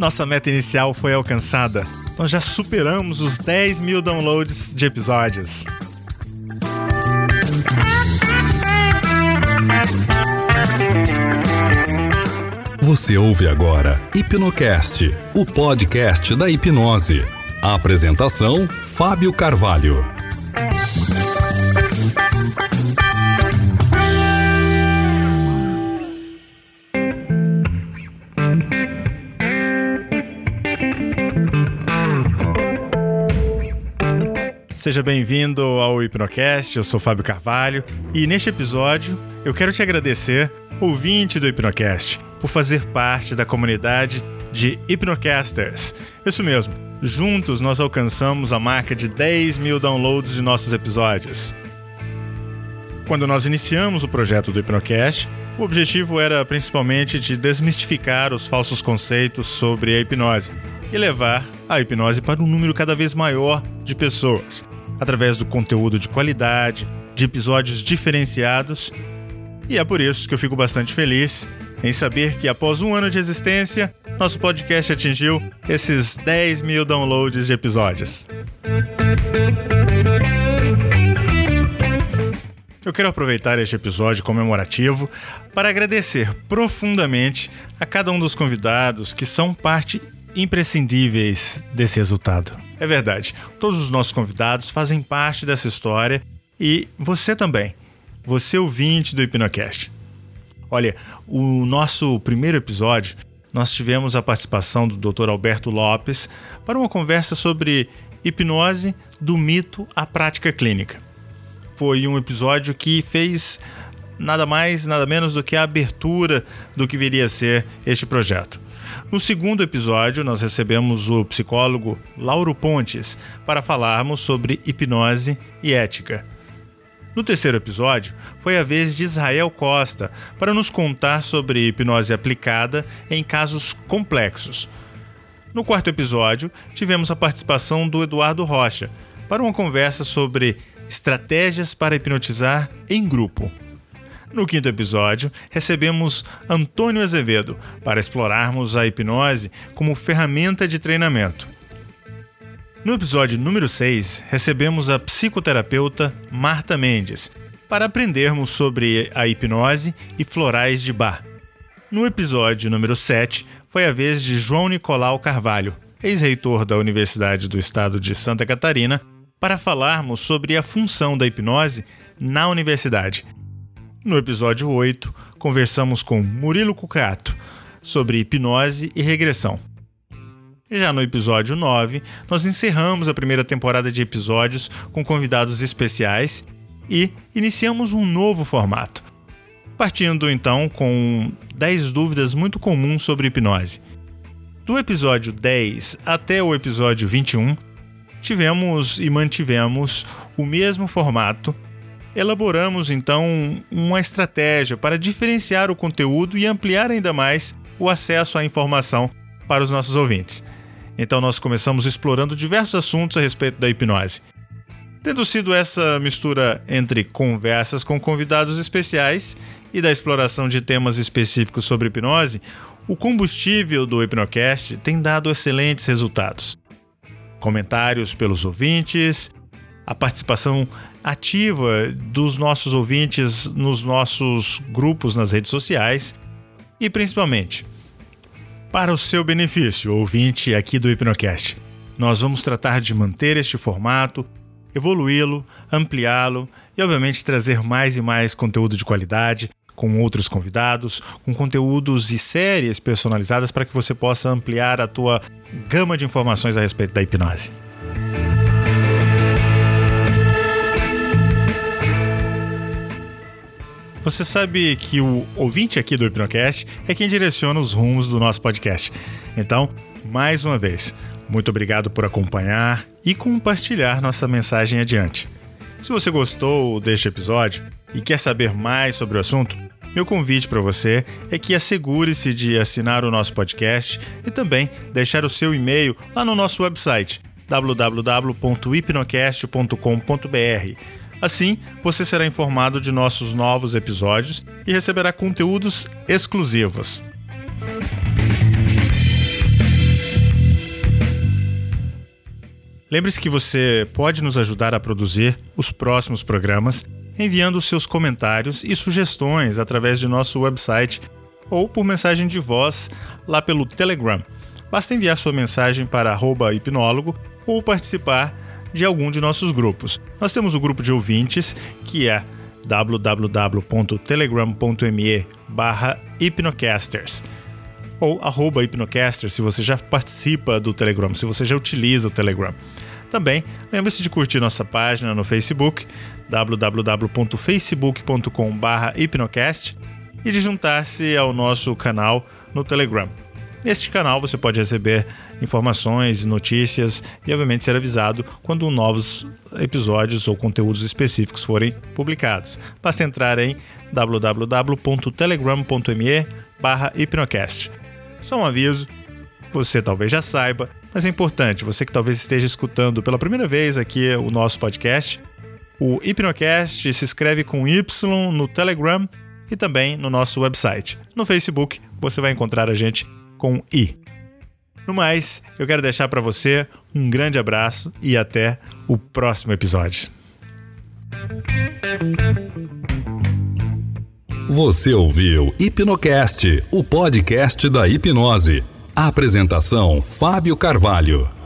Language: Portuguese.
Nossa meta inicial foi alcançada. Nós já superamos os 10 mil downloads de episódios. Você ouve agora Hipnocast, o podcast da hipnose. A apresentação: Fábio Carvalho. Seja bem-vindo ao Hipnocast, eu sou Fábio Carvalho e neste episódio eu quero te agradecer, ouvinte do Hipnocast, por fazer parte da comunidade de Hipnocasters. Isso mesmo, juntos nós alcançamos a marca de 10 mil downloads de nossos episódios. Quando nós iniciamos o projeto do Hipnocast, o objetivo era principalmente de desmistificar os falsos conceitos sobre a hipnose e levar a hipnose para um número cada vez maior de pessoas, através do conteúdo de qualidade, de episódios diferenciados. E é por isso que eu fico bastante feliz em saber que após um ano de existência, nosso podcast atingiu esses 10 mil downloads de episódios. Eu quero aproveitar este episódio comemorativo para agradecer profundamente a cada um dos convidados que são parte imprescindíveis desse resultado. É verdade, todos os nossos convidados fazem parte dessa história e você também, você ouvinte do Hipnocast. Olha, o nosso primeiro episódio, nós tivemos a participação do Dr. Alberto Lopes para uma conversa sobre hipnose do mito à prática clínica. Foi um episódio que fez nada mais, nada menos do que a abertura do que viria a ser este projeto. No segundo episódio, nós recebemos o psicólogo Lauro Pontes para falarmos sobre hipnose e ética. No terceiro episódio, foi a vez de Israel Costa para nos contar sobre hipnose aplicada em casos complexos. No quarto episódio, tivemos a participação do Eduardo Rocha para uma conversa sobre estratégias para hipnotizar em grupo. No quinto episódio, recebemos Antônio Azevedo para explorarmos a hipnose como ferramenta de treinamento. No episódio número 6, recebemos a psicoterapeuta Marta Mendes para aprendermos sobre a hipnose e florais de bar. No episódio número 7, foi a vez de João Nicolau Carvalho, ex-reitor da Universidade do Estado de Santa Catarina, para falarmos sobre a função da hipnose na universidade no episódio 8, conversamos com Murilo Cucato sobre hipnose e regressão. Já no episódio 9, nós encerramos a primeira temporada de episódios com convidados especiais e iniciamos um novo formato. Partindo então com 10 dúvidas muito comuns sobre hipnose. Do episódio 10 até o episódio 21, tivemos e mantivemos o mesmo formato Elaboramos então uma estratégia para diferenciar o conteúdo e ampliar ainda mais o acesso à informação para os nossos ouvintes. Então nós começamos explorando diversos assuntos a respeito da hipnose. Tendo sido essa mistura entre conversas com convidados especiais e da exploração de temas específicos sobre hipnose, o combustível do Hipnocast tem dado excelentes resultados. Comentários pelos ouvintes, a participação ativa dos nossos ouvintes nos nossos grupos nas redes sociais e principalmente para o seu benefício, ouvinte aqui do Hipnocast. Nós vamos tratar de manter este formato, evoluí-lo, ampliá-lo e, obviamente, trazer mais e mais conteúdo de qualidade, com outros convidados, com conteúdos e séries personalizadas para que você possa ampliar a tua gama de informações a respeito da hipnose. Você sabe que o ouvinte aqui do Hipnocast é quem direciona os rumos do nosso podcast. Então, mais uma vez, muito obrigado por acompanhar e compartilhar nossa mensagem adiante. Se você gostou deste episódio e quer saber mais sobre o assunto, meu convite para você é que assegure-se de assinar o nosso podcast e também deixar o seu e-mail lá no nosso website www.hipnocast.com.br Assim, você será informado de nossos novos episódios e receberá conteúdos exclusivos. Lembre-se que você pode nos ajudar a produzir os próximos programas enviando seus comentários e sugestões através de nosso website ou por mensagem de voz lá pelo Telegram. Basta enviar sua mensagem para hipnólogo ou participar de algum de nossos grupos. Nós temos o grupo de ouvintes, que é www.telegram.me hipnocasters ou arroba hipnocasters se você já participa do Telegram, se você já utiliza o Telegram. Também lembre-se de curtir nossa página no Facebook, www.facebook.com.br hipnocast e de juntar-se ao nosso canal no Telegram. Neste canal você pode receber informações, notícias e, obviamente, ser avisado quando novos episódios ou conteúdos específicos forem publicados. Basta entrar em www.telegram.me hipnocast. Só um aviso, você talvez já saiba, mas é importante, você que talvez esteja escutando pela primeira vez aqui o nosso podcast, o Hipnocast se escreve com Y no Telegram e também no nosso website. No Facebook você vai encontrar a gente com I. No mais, eu quero deixar para você um grande abraço e até o próximo episódio. Você ouviu Hipnocast, o podcast da hipnose. Apresentação: Fábio Carvalho.